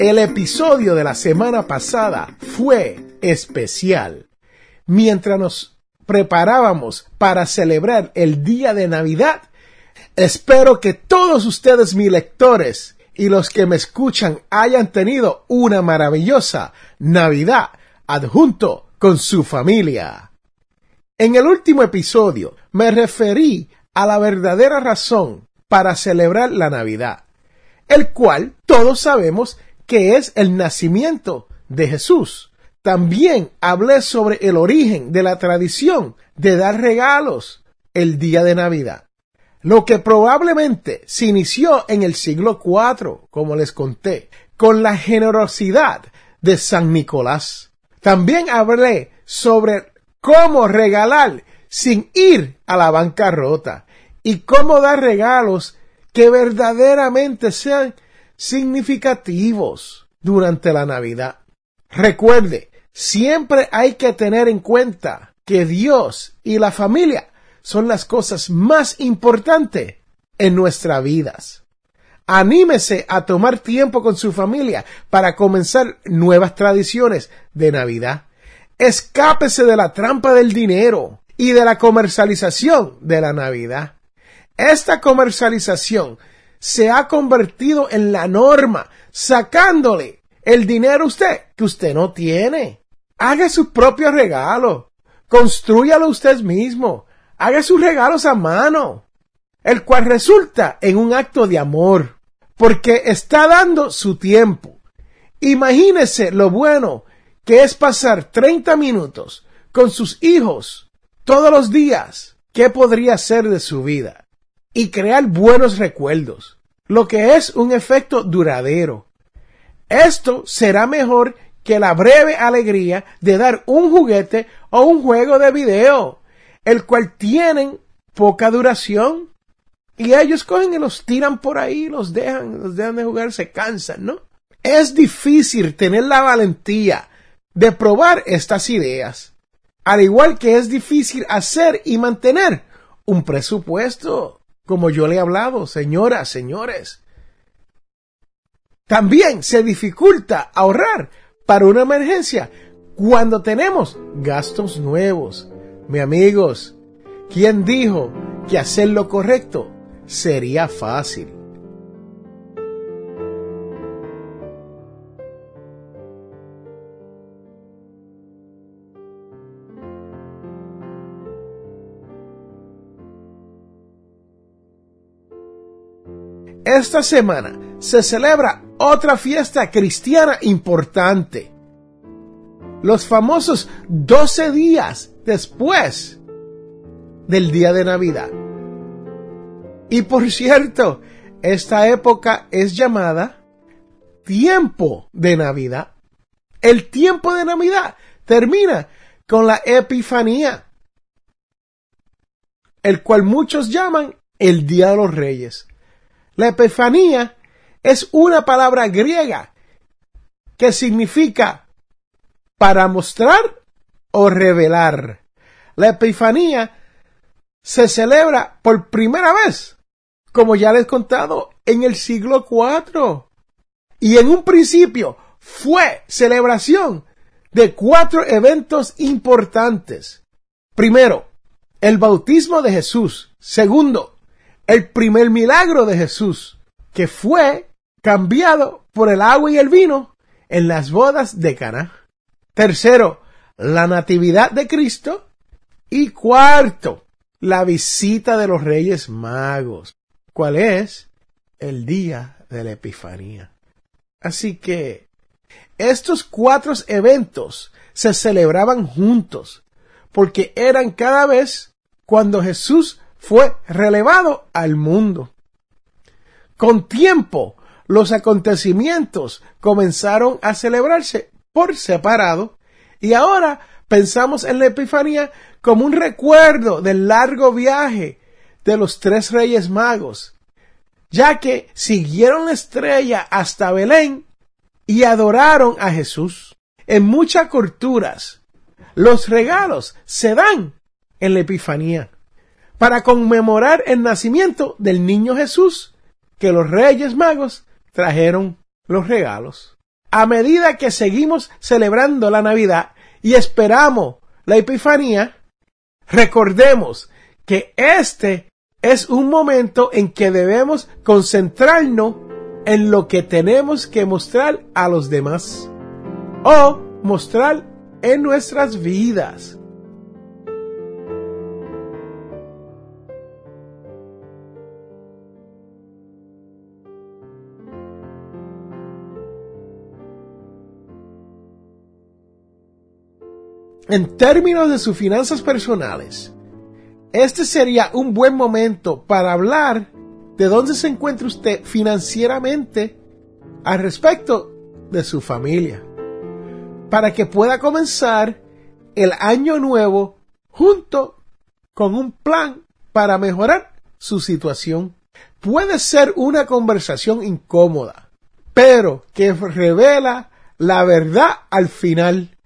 El episodio de la semana pasada fue especial. Mientras nos preparábamos para celebrar el día de Navidad, espero que todos ustedes, mis lectores, y los que me escuchan hayan tenido una maravillosa Navidad adjunto con su familia. En el último episodio me referí a la verdadera razón para celebrar la Navidad, el cual todos sabemos que es el nacimiento de Jesús. También hablé sobre el origen de la tradición de dar regalos el día de Navidad, lo que probablemente se inició en el siglo IV, como les conté, con la generosidad de San Nicolás. También hablé sobre cómo regalar sin ir a la bancarrota y cómo dar regalos que verdaderamente sean significativos durante la Navidad. Recuerde, siempre hay que tener en cuenta que Dios y la familia son las cosas más importantes en nuestras vidas. Anímese a tomar tiempo con su familia para comenzar nuevas tradiciones de Navidad. Escápese de la trampa del dinero y de la comercialización de la Navidad. Esta comercialización se ha convertido en la norma, sacándole el dinero a usted que usted no tiene. Haga su propio regalo. Construyalo usted mismo. Haga sus regalos a mano, el cual resulta en un acto de amor, porque está dando su tiempo. Imagínese lo bueno que es pasar 30 minutos con sus hijos todos los días. ¿Qué podría ser de su vida? Y crear buenos recuerdos, lo que es un efecto duradero. Esto será mejor que la breve alegría de dar un juguete o un juego de video, el cual tienen poca duración. Y ellos cogen y los tiran por ahí, los dejan, los dejan de jugar, se cansan, ¿no? Es difícil tener la valentía de probar estas ideas, al igual que es difícil hacer y mantener un presupuesto como yo le he hablado, señoras, señores. También se dificulta ahorrar para una emergencia cuando tenemos gastos nuevos. Mi amigos, ¿quién dijo que hacer lo correcto sería fácil? Esta semana se celebra otra fiesta cristiana importante. Los famosos 12 días después del día de Navidad. Y por cierto, esta época es llamada tiempo de Navidad. El tiempo de Navidad termina con la Epifanía, el cual muchos llaman el Día de los Reyes. La epifanía es una palabra griega que significa para mostrar o revelar. La epifanía se celebra por primera vez, como ya les he contado, en el siglo IV. Y en un principio fue celebración de cuatro eventos importantes. Primero, el bautismo de Jesús. Segundo, el primer milagro de Jesús, que fue cambiado por el agua y el vino en las bodas de Cana. Tercero, la natividad de Cristo. Y cuarto, la visita de los Reyes Magos. ¿Cuál es? El día de la Epifanía. Así que estos cuatro eventos se celebraban juntos, porque eran cada vez cuando Jesús fue relevado al mundo. Con tiempo, los acontecimientos comenzaron a celebrarse por separado y ahora pensamos en la Epifanía como un recuerdo del largo viaje de los tres reyes magos, ya que siguieron la estrella hasta Belén y adoraron a Jesús. En muchas culturas, los regalos se dan en la Epifanía para conmemorar el nacimiento del niño Jesús, que los reyes magos trajeron los regalos. A medida que seguimos celebrando la Navidad y esperamos la Epifanía, recordemos que este es un momento en que debemos concentrarnos en lo que tenemos que mostrar a los demás o mostrar en nuestras vidas. En términos de sus finanzas personales, este sería un buen momento para hablar de dónde se encuentra usted financieramente al respecto de su familia, para que pueda comenzar el año nuevo junto con un plan para mejorar su situación. Puede ser una conversación incómoda, pero que revela la verdad al final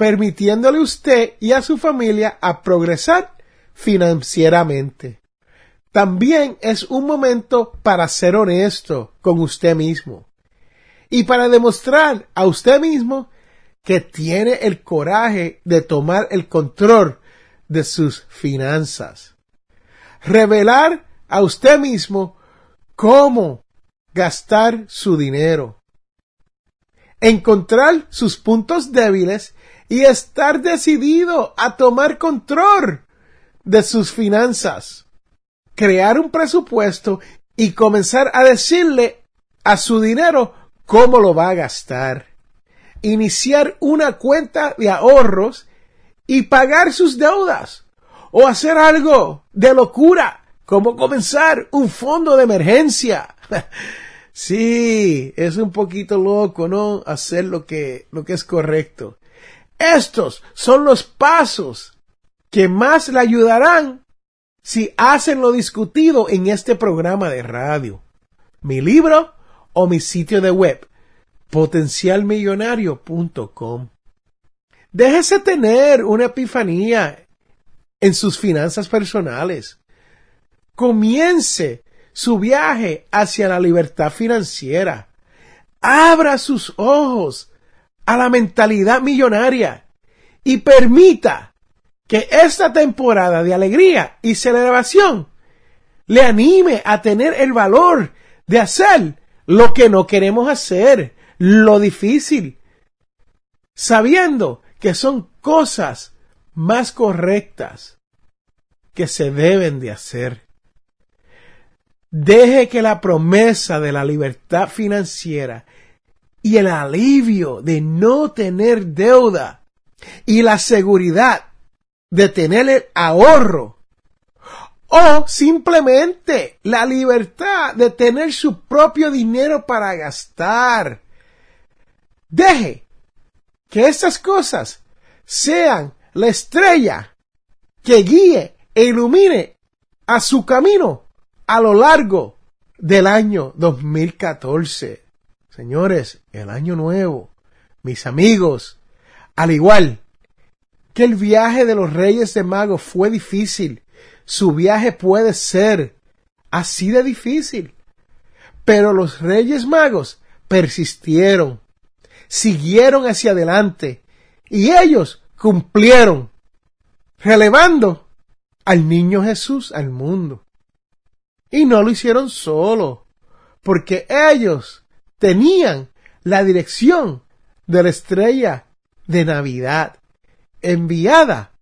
permitiéndole a usted y a su familia a progresar financieramente. También es un momento para ser honesto con usted mismo y para demostrar a usted mismo que tiene el coraje de tomar el control de sus finanzas. Revelar a usted mismo cómo gastar su dinero. Encontrar sus puntos débiles y estar decidido a tomar control de sus finanzas, crear un presupuesto y comenzar a decirle a su dinero cómo lo va a gastar, iniciar una cuenta de ahorros y pagar sus deudas o hacer algo de locura como comenzar un fondo de emergencia. sí, es un poquito loco, ¿no? Hacer lo que, lo que es correcto. Estos son los pasos que más le ayudarán si hacen lo discutido en este programa de radio. Mi libro o mi sitio de web, potencialmillonario.com. Déjese tener una epifanía en sus finanzas personales. Comience su viaje hacia la libertad financiera. Abra sus ojos a la mentalidad millonaria y permita que esta temporada de alegría y celebración le anime a tener el valor de hacer lo que no queremos hacer, lo difícil, sabiendo que son cosas más correctas que se deben de hacer. Deje que la promesa de la libertad financiera y el alivio de no tener deuda y la seguridad de tener el ahorro o simplemente la libertad de tener su propio dinero para gastar. Deje que estas cosas sean la estrella que guíe e ilumine a su camino a lo largo del año 2014. Señores, el año nuevo, mis amigos, al igual que el viaje de los Reyes de Magos fue difícil, su viaje puede ser así de difícil. Pero los Reyes Magos persistieron, siguieron hacia adelante y ellos cumplieron, relevando al niño Jesús al mundo. Y no lo hicieron solo, porque ellos tenían la dirección de la estrella de Navidad, enviada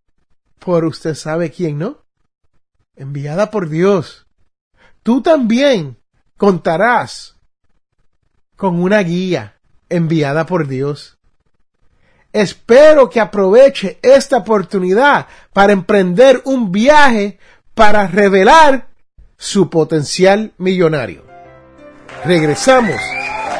por usted sabe quién, ¿no? Enviada por Dios. Tú también contarás con una guía enviada por Dios. Espero que aproveche esta oportunidad para emprender un viaje para revelar su potencial millonario. Regresamos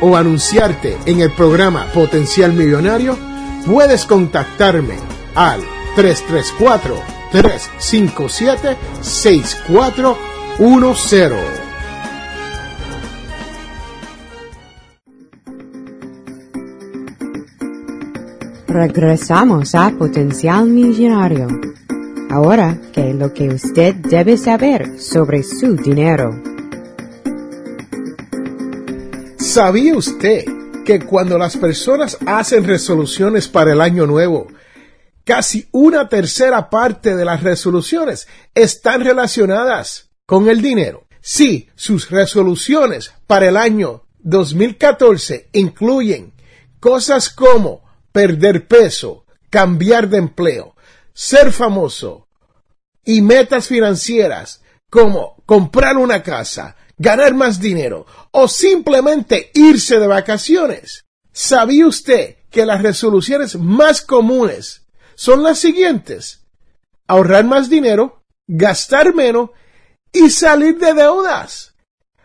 o anunciarte en el programa Potencial Millonario, puedes contactarme al 334-357-6410. Regresamos a Potencial Millonario. Ahora, ¿qué es lo que usted debe saber sobre su dinero? ¿Sabía usted que cuando las personas hacen resoluciones para el año nuevo, casi una tercera parte de las resoluciones están relacionadas con el dinero? Si sus resoluciones para el año 2014 incluyen cosas como perder peso, cambiar de empleo, ser famoso y metas financieras como comprar una casa, ganar más dinero o simplemente irse de vacaciones. ¿Sabía usted que las resoluciones más comunes son las siguientes? Ahorrar más dinero, gastar menos y salir de deudas.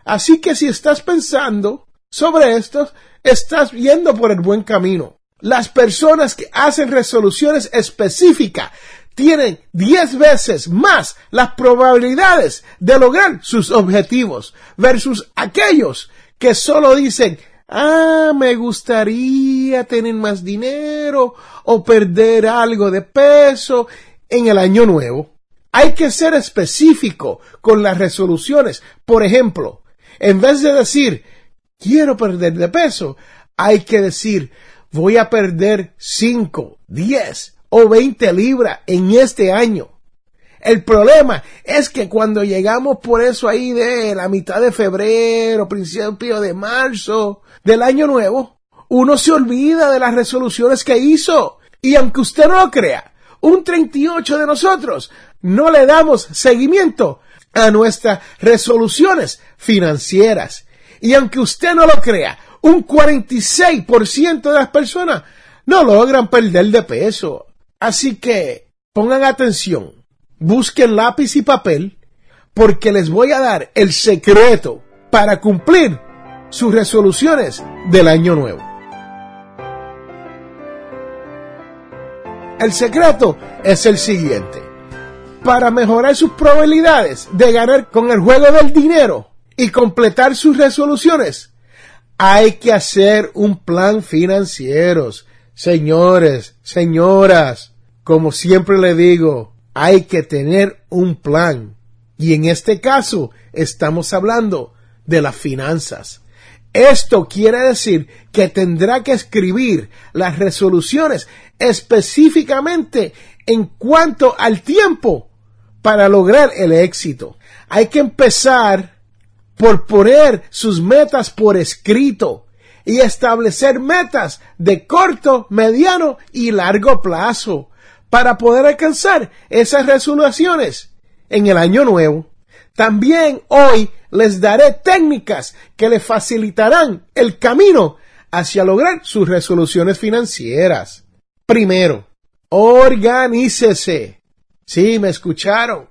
Así que si estás pensando sobre esto, estás yendo por el buen camino. Las personas que hacen resoluciones específicas tienen 10 veces más las probabilidades de lograr sus objetivos versus aquellos que solo dicen, ah, me gustaría tener más dinero o perder algo de peso en el año nuevo. Hay que ser específico con las resoluciones. Por ejemplo, en vez de decir, quiero perder de peso, hay que decir, voy a perder 5, 10 o 20 libras en este año. El problema es que cuando llegamos por eso ahí de la mitad de febrero, principio de marzo del año nuevo, uno se olvida de las resoluciones que hizo. Y aunque usted no lo crea, un 38 de nosotros no le damos seguimiento a nuestras resoluciones financieras. Y aunque usted no lo crea, un 46% de las personas no logran perder de peso. Así que pongan atención, busquen lápiz y papel, porque les voy a dar el secreto para cumplir sus resoluciones del año nuevo. El secreto es el siguiente. Para mejorar sus probabilidades de ganar con el juego del dinero y completar sus resoluciones, hay que hacer un plan financiero. Señores, señoras, como siempre le digo, hay que tener un plan. Y en este caso estamos hablando de las finanzas. Esto quiere decir que tendrá que escribir las resoluciones específicamente en cuanto al tiempo para lograr el éxito. Hay que empezar por poner sus metas por escrito y establecer metas de corto, mediano y largo plazo para poder alcanzar esas resoluciones en el año nuevo. También hoy les daré técnicas que le facilitarán el camino hacia lograr sus resoluciones financieras. Primero, organícese. Sí, me escucharon.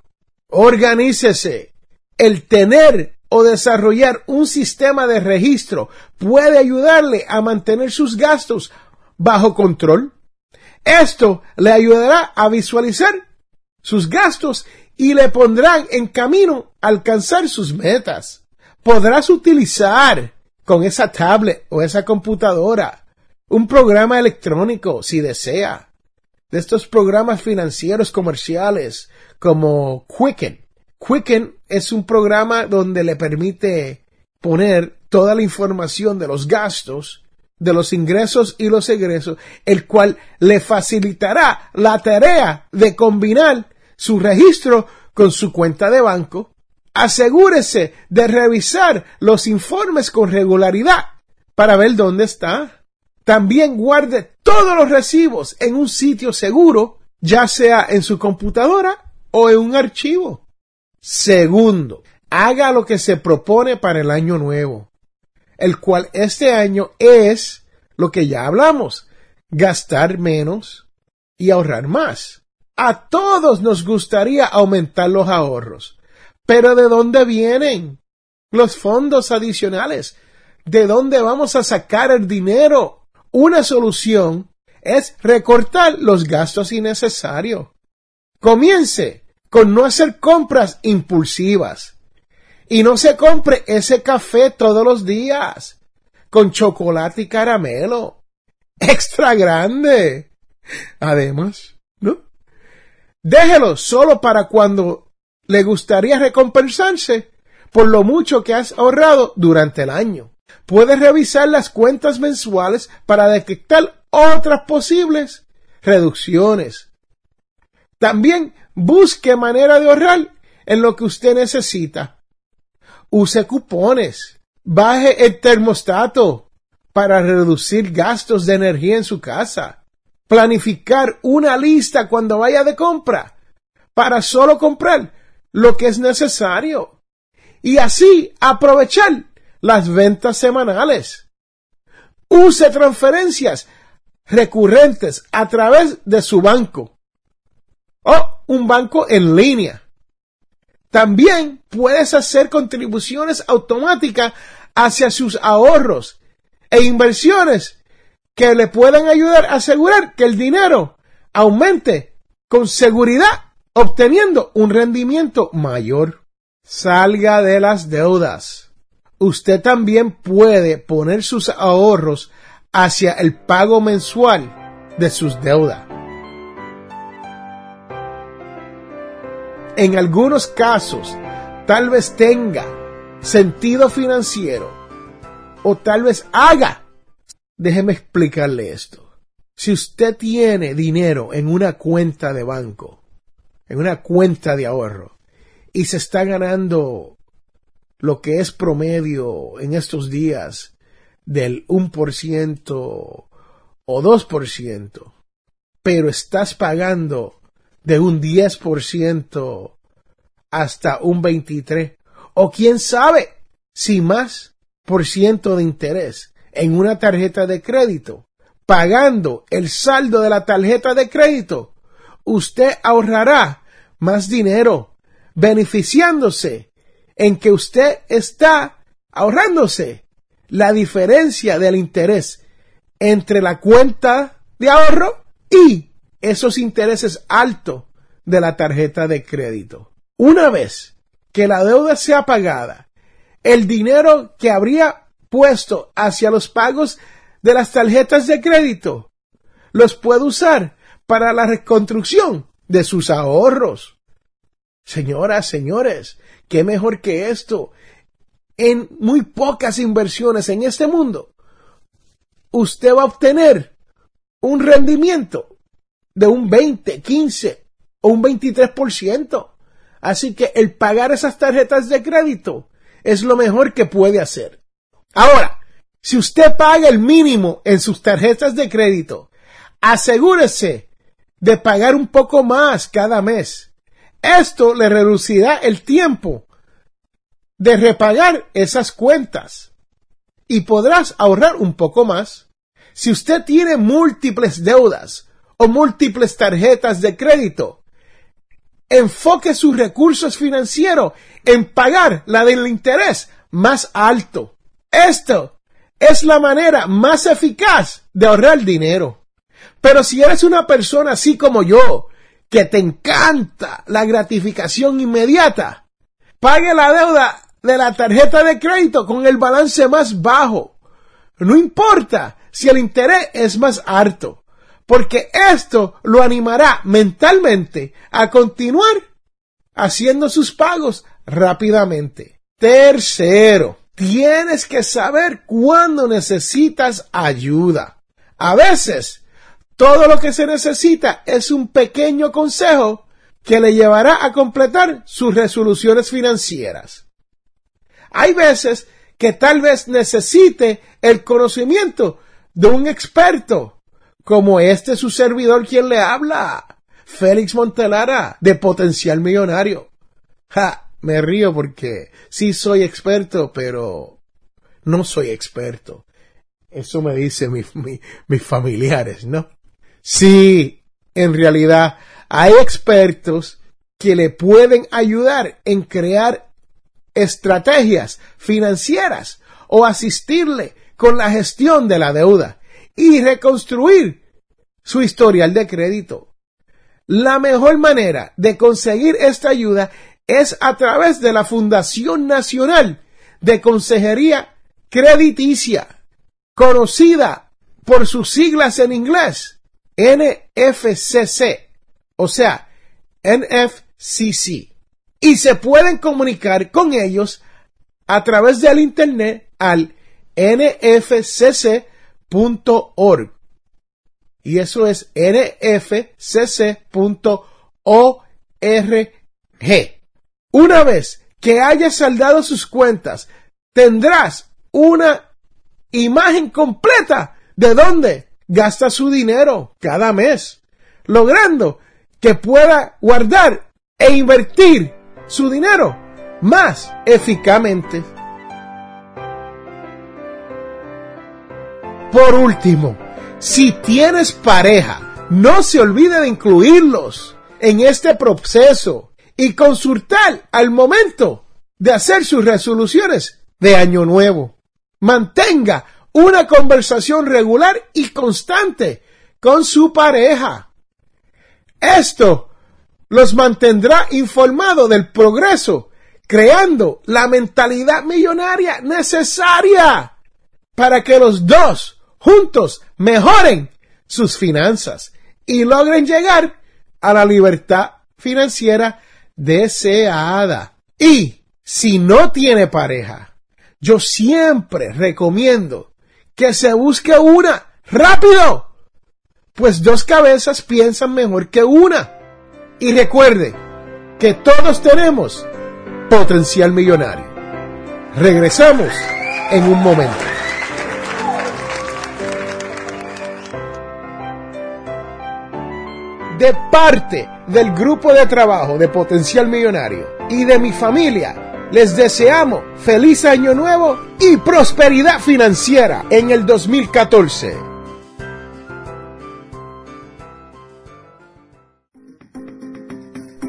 Organícese. El tener o desarrollar un sistema de registro puede ayudarle a mantener sus gastos bajo control. Esto le ayudará a visualizar sus gastos y le pondrán en camino a alcanzar sus metas. Podrás utilizar con esa tablet o esa computadora un programa electrónico si desea. De estos programas financieros comerciales como Quicken. Quicken es un programa donde le permite poner toda la información de los gastos, de los ingresos y los egresos, el cual le facilitará la tarea de combinar su registro con su cuenta de banco. Asegúrese de revisar los informes con regularidad para ver dónde está. También guarde todos los recibos en un sitio seguro, ya sea en su computadora o en un archivo. Segundo, haga lo que se propone para el año nuevo, el cual este año es lo que ya hablamos, gastar menos y ahorrar más. A todos nos gustaría aumentar los ahorros. Pero ¿de dónde vienen los fondos adicionales? ¿De dónde vamos a sacar el dinero? Una solución es recortar los gastos innecesarios. Comience con no hacer compras impulsivas. Y no se compre ese café todos los días con chocolate y caramelo. Extra grande. Además, ¿no? Déjelo solo para cuando le gustaría recompensarse por lo mucho que has ahorrado durante el año. Puedes revisar las cuentas mensuales para detectar otras posibles reducciones. También busque manera de ahorrar en lo que usted necesita. Use cupones. Baje el termostato para reducir gastos de energía en su casa planificar una lista cuando vaya de compra para solo comprar lo que es necesario y así aprovechar las ventas semanales. Use transferencias recurrentes a través de su banco o un banco en línea. También puedes hacer contribuciones automáticas hacia sus ahorros e inversiones que le puedan ayudar a asegurar que el dinero aumente con seguridad, obteniendo un rendimiento mayor. Salga de las deudas. Usted también puede poner sus ahorros hacia el pago mensual de sus deudas. En algunos casos, tal vez tenga sentido financiero o tal vez haga Déjeme explicarle esto. Si usted tiene dinero en una cuenta de banco, en una cuenta de ahorro, y se está ganando lo que es promedio en estos días del 1% o 2%, pero estás pagando de un 10% hasta un 23%, o quién sabe si más por ciento de interés en una tarjeta de crédito, pagando el saldo de la tarjeta de crédito, usted ahorrará más dinero, beneficiándose en que usted está ahorrándose la diferencia del interés entre la cuenta de ahorro y esos intereses altos de la tarjeta de crédito. Una vez que la deuda sea pagada, el dinero que habría puesto hacia los pagos de las tarjetas de crédito, los puede usar para la reconstrucción de sus ahorros. Señoras, señores, qué mejor que esto. En muy pocas inversiones en este mundo, usted va a obtener un rendimiento de un 20, 15 o un 23%. Así que el pagar esas tarjetas de crédito es lo mejor que puede hacer. Ahora, si usted paga el mínimo en sus tarjetas de crédito, asegúrese de pagar un poco más cada mes. Esto le reducirá el tiempo de repagar esas cuentas y podrás ahorrar un poco más. Si usted tiene múltiples deudas o múltiples tarjetas de crédito, enfoque sus recursos financieros en pagar la del interés más alto. Esto es la manera más eficaz de ahorrar dinero. Pero si eres una persona así como yo, que te encanta la gratificación inmediata, pague la deuda de la tarjeta de crédito con el balance más bajo. No importa si el interés es más alto, porque esto lo animará mentalmente a continuar haciendo sus pagos rápidamente. Tercero, tienes que saber cuándo necesitas ayuda. A veces, todo lo que se necesita es un pequeño consejo que le llevará a completar sus resoluciones financieras. Hay veces que tal vez necesite el conocimiento de un experto, como este su servidor quien le habla, Félix Montelara, de Potencial Millonario. Ja, me río porque sí soy experto, pero no soy experto. Eso me dicen mis familiares, ¿no? Sí, en realidad hay expertos que le pueden ayudar en crear estrategias financieras o asistirle con la gestión de la deuda y reconstruir su historial de crédito. La mejor manera de conseguir esta ayuda es a través de la Fundación Nacional de Consejería Crediticia, conocida por sus siglas en inglés, NFCC, o sea, NFCC y se pueden comunicar con ellos a través del internet al Y eso es nfcc.org. Una vez que hayas saldado sus cuentas, tendrás una imagen completa de dónde gasta su dinero cada mes, logrando que pueda guardar e invertir su dinero más eficazmente. Por último, si tienes pareja, no se olvide de incluirlos en este proceso y consultar al momento de hacer sus resoluciones de año nuevo. Mantenga una conversación regular y constante con su pareja. Esto los mantendrá informados del progreso, creando la mentalidad millonaria necesaria para que los dos juntos mejoren sus finanzas y logren llegar a la libertad financiera deseada. Y si no tiene pareja, yo siempre recomiendo que se busque una rápido, pues dos cabezas piensan mejor que una. Y recuerde que todos tenemos potencial millonario. Regresamos en un momento. De parte del grupo de trabajo de Potencial Millonario y de mi familia, les deseamos feliz año nuevo y prosperidad financiera en el 2014.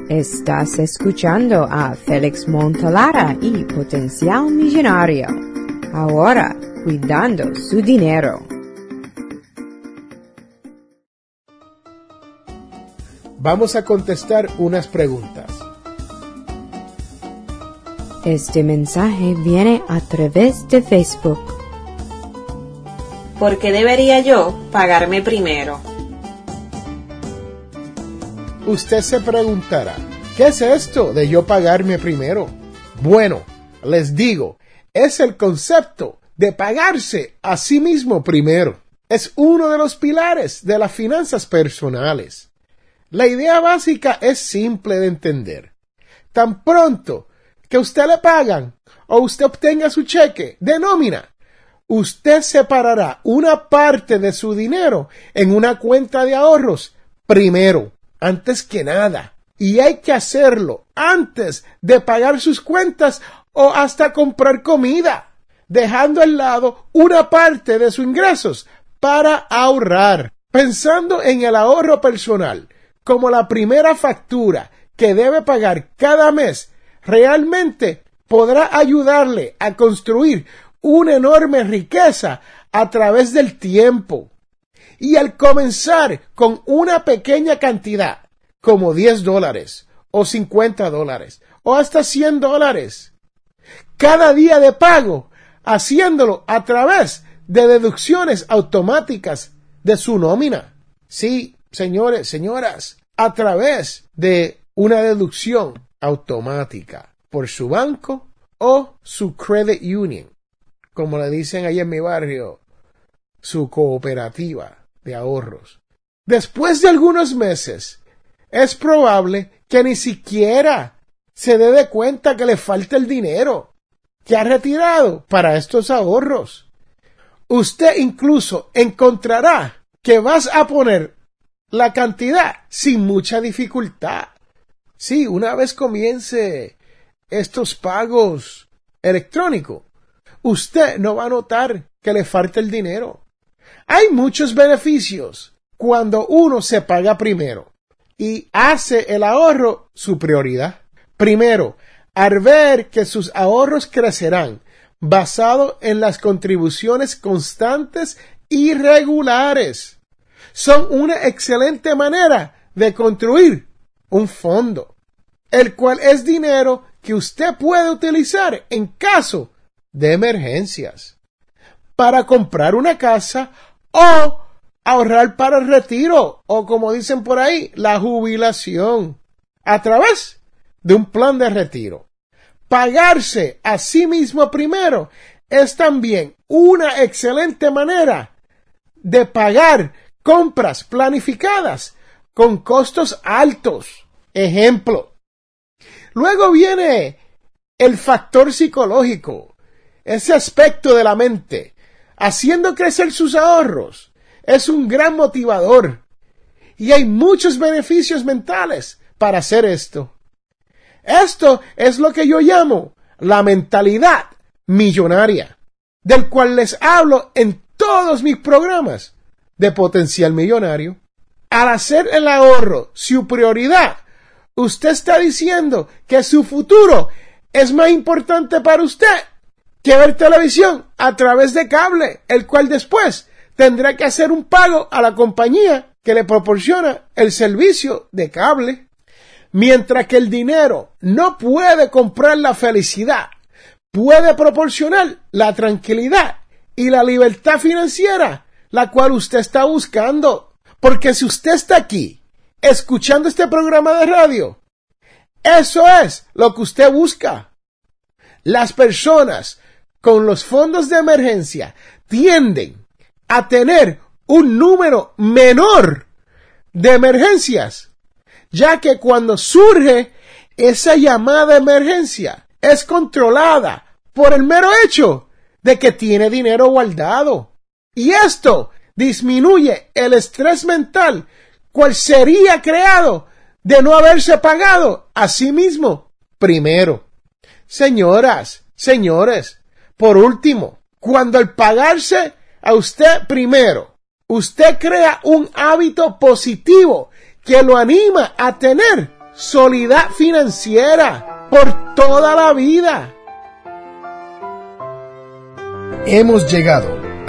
Estás escuchando a Félix Montalara y Potencial Millonario. Ahora, cuidando su dinero. Vamos a contestar unas preguntas. Este mensaje viene a través de Facebook. ¿Por qué debería yo pagarme primero? Usted se preguntará, ¿qué es esto de yo pagarme primero? Bueno, les digo, es el concepto de pagarse a sí mismo primero. Es uno de los pilares de las finanzas personales. La idea básica es simple de entender. Tan pronto que usted le pagan o usted obtenga su cheque de nómina, usted separará una parte de su dinero en una cuenta de ahorros primero antes que nada. Y hay que hacerlo antes de pagar sus cuentas o hasta comprar comida, dejando al lado una parte de sus ingresos para ahorrar, pensando en el ahorro personal como la primera factura que debe pagar cada mes, realmente podrá ayudarle a construir una enorme riqueza a través del tiempo. Y al comenzar con una pequeña cantidad, como 10 dólares, o 50 dólares, o hasta 100 dólares, cada día de pago, haciéndolo a través de deducciones automáticas de su nómina. Sí, señores, señoras, a través de una deducción automática por su banco o su credit union, como le dicen ahí en mi barrio, su cooperativa de ahorros. Después de algunos meses, es probable que ni siquiera se dé de cuenta que le falta el dinero que ha retirado para estos ahorros. Usted incluso encontrará que vas a poner la cantidad sin mucha dificultad. Sí, una vez comience estos pagos electrónicos, usted no va a notar que le falta el dinero. Hay muchos beneficios cuando uno se paga primero y hace el ahorro su prioridad. Primero, al ver que sus ahorros crecerán basado en las contribuciones constantes y regulares son una excelente manera de construir un fondo, el cual es dinero que usted puede utilizar en caso de emergencias, para comprar una casa o ahorrar para el retiro o como dicen por ahí, la jubilación, a través de un plan de retiro. Pagarse a sí mismo primero es también una excelente manera de pagar compras planificadas con costos altos. Ejemplo. Luego viene el factor psicológico, ese aspecto de la mente, haciendo crecer sus ahorros. Es un gran motivador. Y hay muchos beneficios mentales para hacer esto. Esto es lo que yo llamo la mentalidad millonaria, del cual les hablo en todos mis programas de potencial millonario. Al hacer el ahorro su prioridad, usted está diciendo que su futuro es más importante para usted que ver televisión a través de cable, el cual después tendrá que hacer un pago a la compañía que le proporciona el servicio de cable. Mientras que el dinero no puede comprar la felicidad, puede proporcionar la tranquilidad y la libertad financiera la cual usted está buscando. Porque si usted está aquí escuchando este programa de radio, eso es lo que usted busca. Las personas con los fondos de emergencia tienden a tener un número menor de emergencias, ya que cuando surge esa llamada emergencia es controlada por el mero hecho de que tiene dinero guardado. Y esto disminuye el estrés mental, cual sería creado de no haberse pagado a sí mismo primero. Señoras, señores, por último, cuando al pagarse a usted primero, usted crea un hábito positivo que lo anima a tener solidad financiera por toda la vida. Hemos llegado